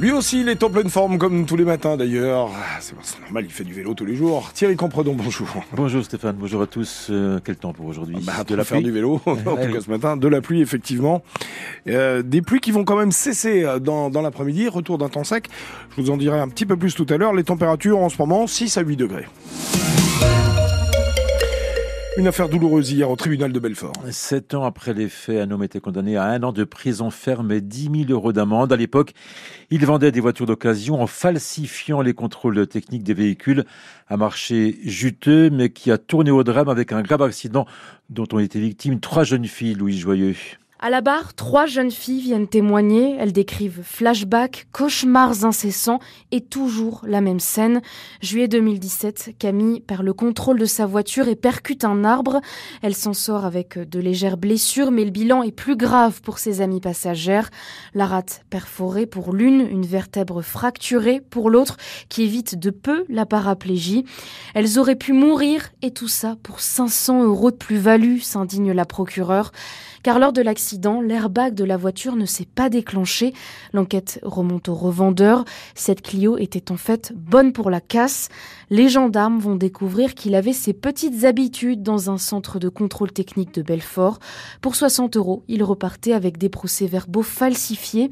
Lui aussi, il est en pleine forme comme tous les matins d'ailleurs. Ah, c'est normal, il fait du vélo tous les jours. Thierry Compredon, bonjour. Bonjour Stéphane, bonjour à tous. Euh, quel temps pour aujourd'hui bah, De la faire du vélo, en tout cas ce matin. De la pluie, effectivement. Euh, des pluies qui vont quand même cesser euh, dans, dans l'après-midi. Retour d'un temps sec. Je vous en dirai un petit peu plus tout à l'heure. Les températures en ce moment, 6 à 8 degrés. Une affaire douloureuse hier au tribunal de Belfort. Sept ans après les faits, un homme était condamné à un an de prison ferme et 10 000 euros d'amende. À l'époque, il vendait des voitures d'occasion en falsifiant les contrôles techniques des véhicules. Un marché juteux, mais qui a tourné au drame avec un grave accident dont ont été victimes trois jeunes filles, Louis Joyeux. À la barre, trois jeunes filles viennent témoigner. Elles décrivent flashbacks, cauchemars incessants et toujours la même scène. Juillet 2017, Camille perd le contrôle de sa voiture et percute un arbre. Elle s'en sort avec de légères blessures, mais le bilan est plus grave pour ses amies passagères. La rate perforée pour l'une, une vertèbre fracturée pour l'autre, qui évite de peu la paraplégie. Elles auraient pu mourir et tout ça pour 500 euros de plus-value, s'indigne la procureure car lors de l'accident, l'airbag de la voiture ne s'est pas déclenché. L'enquête remonte au revendeur. Cette Clio était en fait bonne pour la casse. Les gendarmes vont découvrir qu'il avait ses petites habitudes dans un centre de contrôle technique de Belfort. Pour 60 euros, il repartait avec des procès-verbaux falsifiés.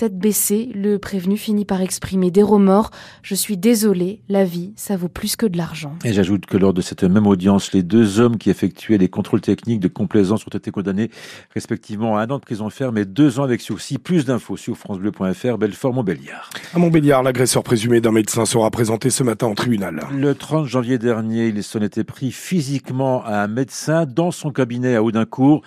Tête baissée, le prévenu finit par exprimer des remords. Je suis désolé, la vie, ça vaut plus que de l'argent. Et j'ajoute que lors de cette même audience, les deux hommes qui effectuaient les contrôles techniques de complaisance ont été condamnés respectivement à un an de prison ferme et deux ans avec sursis. Plus d'infos sur francebleu.fr, Belfort-Montbéliard. À Montbéliard, l'agresseur présumé d'un médecin sera présenté ce matin en tribunal. Le 30 janvier dernier, il s'en était pris physiquement à un médecin dans son cabinet à Audincourt.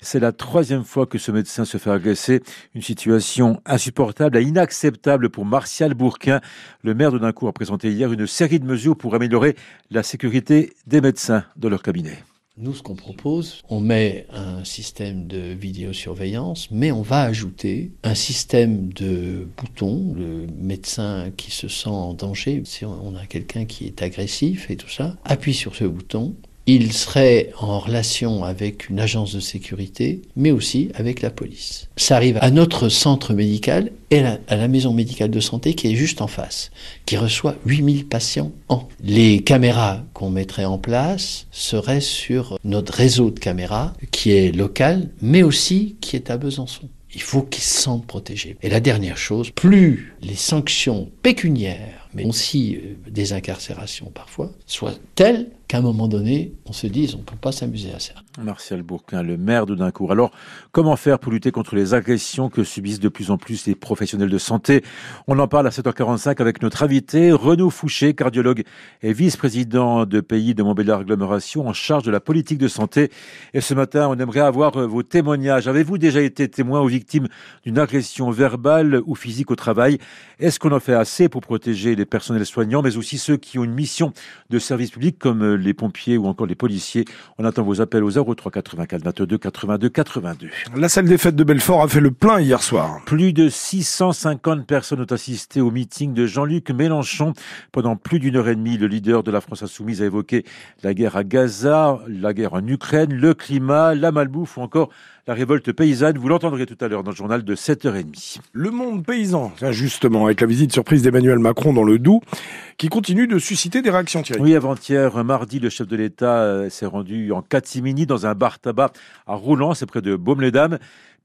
C'est la troisième fois que ce médecin se fait agresser. Une situation insupportable et inacceptable pour Martial Bourquin. Le maire de Duncourt a présenté hier une série de mesures pour améliorer la sécurité des médecins dans leur cabinet. Nous, ce qu'on propose, on met un système de vidéosurveillance, mais on va ajouter un système de boutons. Le médecin qui se sent en danger, si on a quelqu'un qui est agressif et tout ça, appuie sur ce bouton il serait en relation avec une agence de sécurité, mais aussi avec la police. Ça arrive à notre centre médical et à la maison médicale de santé qui est juste en face, qui reçoit 8000 patients an. Les caméras qu'on mettrait en place seraient sur notre réseau de caméras qui est local, mais aussi qui est à Besançon. Il faut qu'ils se sentent protégés. Et la dernière chose, plus les sanctions pécuniaires, mais aussi euh, des incarcérations parfois, soient telles qu'à un moment donné, on se dise, on ne peut pas s'amuser à ça. Martial Bourquin, le maire de Duncourt. Alors, comment faire pour lutter contre les agressions que subissent de plus en plus les professionnels de santé? On en parle à 7h45 avec notre invité, Renaud Fouché, cardiologue et vice-président de pays de Montbéliard Agglomération en charge de la politique de santé. Et ce matin, on aimerait avoir euh, vos témoignages. Avez-vous déjà été témoin ou victime d'une agression verbale ou physique au travail? Est-ce qu'on en fait assez pour protéger les personnels soignants, mais aussi ceux qui ont une mission de service public comme euh, les pompiers ou encore les policiers. On attend vos appels au 03 84 22 82 82. La salle des fêtes de Belfort a fait le plein hier soir. Plus de 650 personnes ont assisté au meeting de Jean-Luc Mélenchon. Pendant plus d'une heure et demie, le leader de la France insoumise a évoqué la guerre à Gaza, la guerre en Ukraine, le climat, la malbouffe ou encore la révolte paysanne. Vous l'entendrez tout à l'heure dans le journal de 7h30. Le monde paysan, justement, avec la visite surprise d'Emmanuel Macron dans le Doubs, qui continue de susciter des réactions, Thierry. Oui, avant-hier, mardi, le chef de l'État euh, s'est rendu en catimini dans un bar tabac à Roulant, c'est près de Baume-les-Dames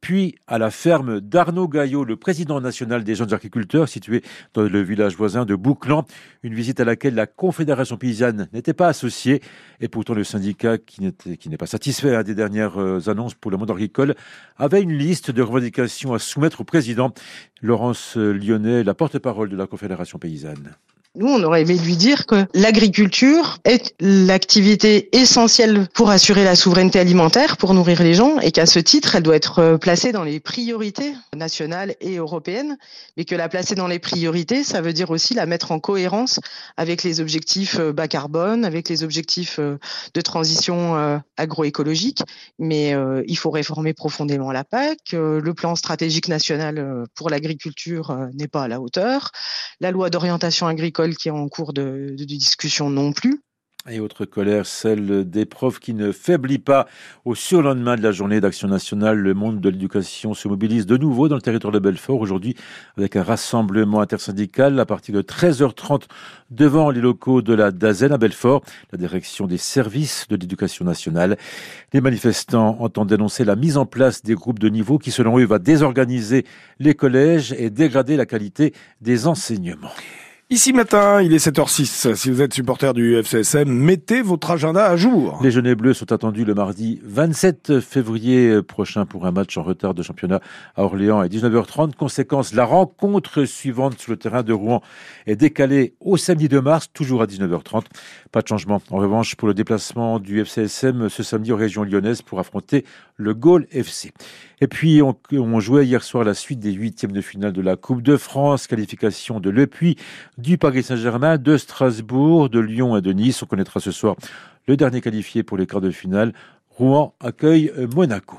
puis à la ferme d'Arnaud Gaillot, le président national des jeunes agriculteurs, situé dans le village voisin de Bouclan. Une visite à laquelle la Confédération paysanne n'était pas associée. Et pourtant, le syndicat, qui n'est pas satisfait hein, des dernières euh, annonces pour le monde agricole, avait une liste de revendications à soumettre au président. Laurence Lyonnais, la porte-parole de la Confédération paysanne. Nous, on aurait aimé lui dire que l'agriculture est l'activité essentielle pour assurer la souveraineté alimentaire, pour nourrir les gens, et qu'à ce titre, elle doit être euh, placée dans les priorités nationales et européennes, mais que la placer dans les priorités, ça veut dire aussi la mettre en cohérence avec les objectifs euh, bas carbone, avec les objectifs euh, de transition agroécologique. Mais il faut réformer profondément la PAC. Le plan stratégique national pour l'agriculture n'est pas à la hauteur. La loi d'orientation agricole qui est en cours de, discussion non plus. Et autre colère, celle des profs qui ne faiblit pas. Au surlendemain de la journée d'action nationale, le monde de l'éducation se mobilise de nouveau dans le territoire de Belfort aujourd'hui avec un rassemblement intersyndical à partir de 13h30 devant les locaux de la DAZEN à Belfort, la direction des services de l'éducation nationale. Les manifestants entendent dénoncer la mise en place des groupes de niveau qui, selon eux, va désorganiser les collèges et dégrader la qualité des enseignements. Ici matin, il est 7h06. Si vous êtes supporter du FCSM, mettez votre agenda à jour. Les Jeunes Bleus sont attendus le mardi 27 février prochain pour un match en retard de championnat à Orléans à 19h30. Conséquence, la rencontre suivante sur le terrain de Rouen est décalée au samedi 2 mars, toujours à 19h30. Pas de changement. En revanche, pour le déplacement du FCSM ce samedi en région lyonnaise pour affronter le Gaulle FC. Et puis, on, on jouait hier soir la suite des huitièmes de finale de la Coupe de France, qualification de Le du Paris Saint-Germain, de Strasbourg, de Lyon et de Nice. On connaîtra ce soir le dernier qualifié pour les quarts de finale. Rouen accueille Monaco.